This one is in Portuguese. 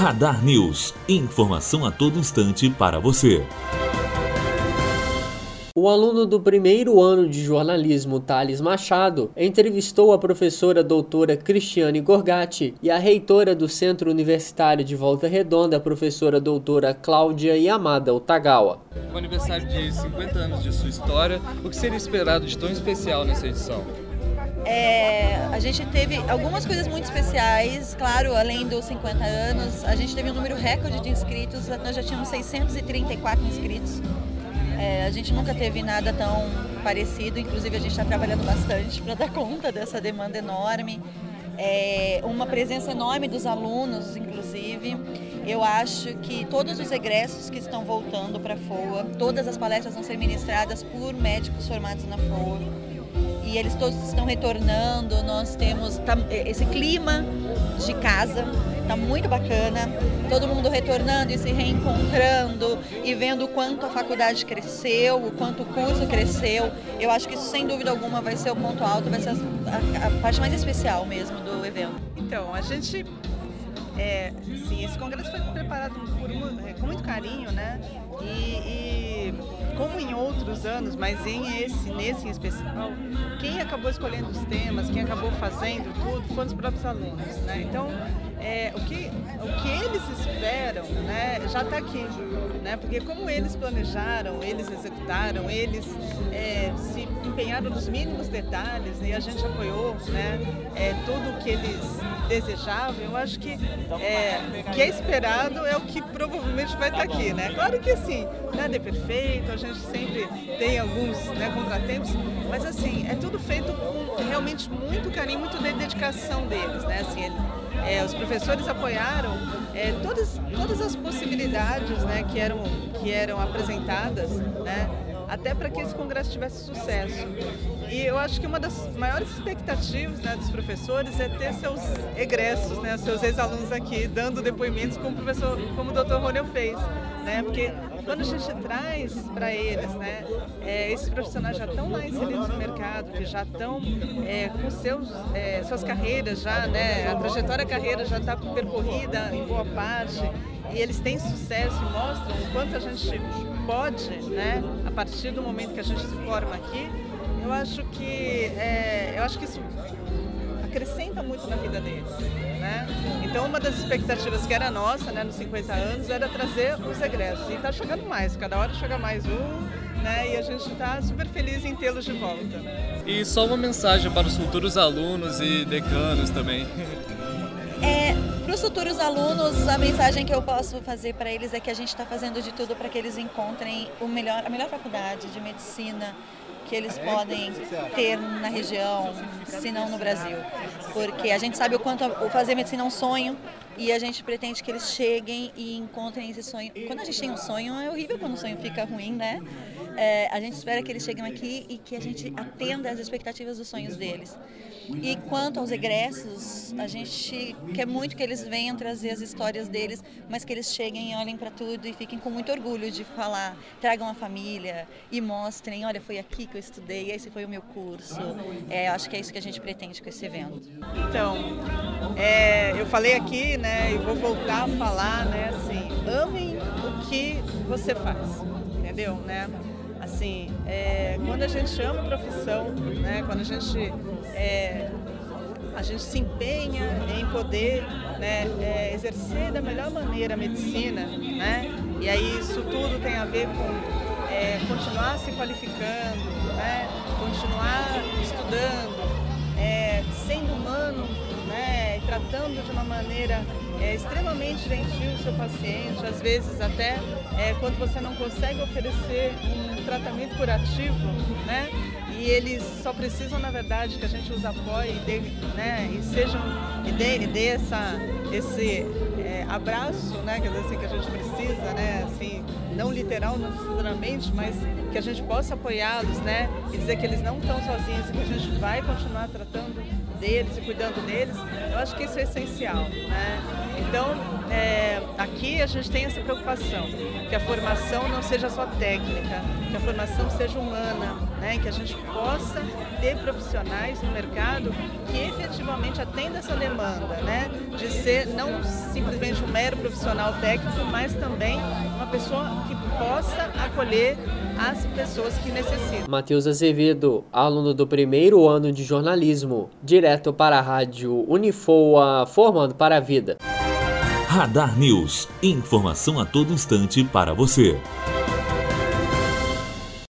Radar News. Informação a todo instante para você. O aluno do primeiro ano de jornalismo, Thales Machado, entrevistou a professora doutora Cristiane Gorgatti e a reitora do Centro Universitário de Volta Redonda, a professora doutora Cláudia Yamada Otagawa. O aniversário de 50 anos de sua história, o que seria esperado de tão especial nessa edição? É, a gente teve algumas coisas muito especiais, claro, além dos 50 anos, a gente teve um número recorde de inscritos, nós já tínhamos 634 inscritos. É, a gente nunca teve nada tão parecido, inclusive a gente está trabalhando bastante para dar conta dessa demanda enorme. É, uma presença enorme dos alunos, inclusive. Eu acho que todos os egressos que estão voltando para a FOA, todas as palestras vão ser ministradas por médicos formados na FOA. E eles todos estão retornando, nós temos tá, esse clima de casa, tá muito bacana. Todo mundo retornando e se reencontrando e vendo o quanto a faculdade cresceu, o quanto o curso cresceu. Eu acho que isso, sem dúvida alguma, vai ser o ponto alto, vai ser a, a, a parte mais especial mesmo do evento. Então, a gente. É, sim, esse congresso foi preparado por, é, com muito carinho, né? E, e como em outros anos, mas em esse, nesse em especial, quem acabou escolhendo os temas, quem acabou fazendo tudo, foram os próprios alunos. Né? Então, é, o, que, o que esperam né, já está aqui. Né? Porque como eles planejaram, eles executaram, eles é, se empenharam nos mínimos detalhes né, e a gente apoiou né, é, tudo o que eles desejavam, eu acho que é, o que é esperado é o que provavelmente vai estar tá aqui. Né? Claro que assim, nada é perfeito, a gente sempre tem alguns né, contratempos, mas assim, é tudo feito com realmente muito carinho, muito dedicação deles. Né? Assim, ele, é, os professores apoiaram é, todas, todas as possibilidades né, que, eram, que eram apresentadas, né, até para que esse congresso tivesse sucesso. E eu acho que uma das maiores expectativas né, dos professores é ter seus egressos, né, seus ex-alunos aqui, dando depoimentos como o professor, como o Dr. Ronel fez. Né, porque quando a gente traz para eles, né, é, esses profissionais já estão lá inseridos no mercado, que já estão é, com seus, é, suas carreiras já, né, a trajetória carreira já está percorrida em boa parte, e eles têm sucesso e mostram o quanto a gente pode, né, a partir do momento que a gente se forma aqui, eu acho que, é, eu acho que isso acrescenta muito na vida deles. Né? Então, uma das expectativas que era nossa, né, nos 50 anos, era trazer os egressos. E está chegando mais, cada hora chega mais um, né, e a gente está super feliz em tê-los de volta. E só uma mensagem para os futuros alunos e decanos também. É, para os futuros alunos, a mensagem que eu posso fazer para eles é que a gente está fazendo de tudo para que eles encontrem o melhor, a melhor faculdade de medicina, que eles podem ter na região, se não no Brasil. Porque a gente sabe o quanto o fazer medicina é um sonho e a gente pretende que eles cheguem e encontrem esse sonho. Quando a gente tem um sonho, é horrível quando o sonho fica ruim, né? É, a gente espera que eles cheguem aqui e que a gente atenda às expectativas dos sonhos deles. E quanto aos egressos, a gente quer muito que eles venham trazer as histórias deles, mas que eles cheguem, olhem para tudo e fiquem com muito orgulho de falar, tragam a família e mostrem, olha, foi aqui que eu estudei, esse foi o meu curso. É, acho que é isso que a gente pretende com esse evento. Então, é, eu falei aqui, né, e vou voltar a falar, né, assim, amem o que você faz, entendeu, né? Assim, é, quando a gente ama a profissão, né, quando a gente, é, a gente se empenha em poder né, é, exercer da melhor maneira a medicina, né, e aí isso tudo tem a ver com é, continuar se qualificando, né, continuar estudando, é, sendo humano, né, tratando de uma maneira é, extremamente gentil o seu paciente, às vezes até é, quando você não consegue oferecer um tratamento curativo, né? E eles só precisam, na verdade, que a gente os apoie e dê, né, e sejam, e dê, e dê essa, esse é, abraço, né, quer dizer assim, que a gente precisa, né, assim, não literal necessariamente, mas que a gente possa apoiá-los, né, e dizer que eles não estão sozinhos e que a gente vai continuar tratando deles e cuidando deles, eu acho que isso é essencial, né? Então, é, aqui a gente tem essa preocupação, que a formação não seja só técnica, que a formação seja humana, né? que a gente possa ter profissionais no mercado que efetivamente atendam essa demanda, né? de ser não simplesmente um mero profissional técnico, mas também uma pessoa que possa acolher as pessoas que necessitam. Matheus Azevedo, aluno do primeiro ano de jornalismo, direto para a rádio Unifoa, formando para a vida. Radar News. Informação a todo instante para você.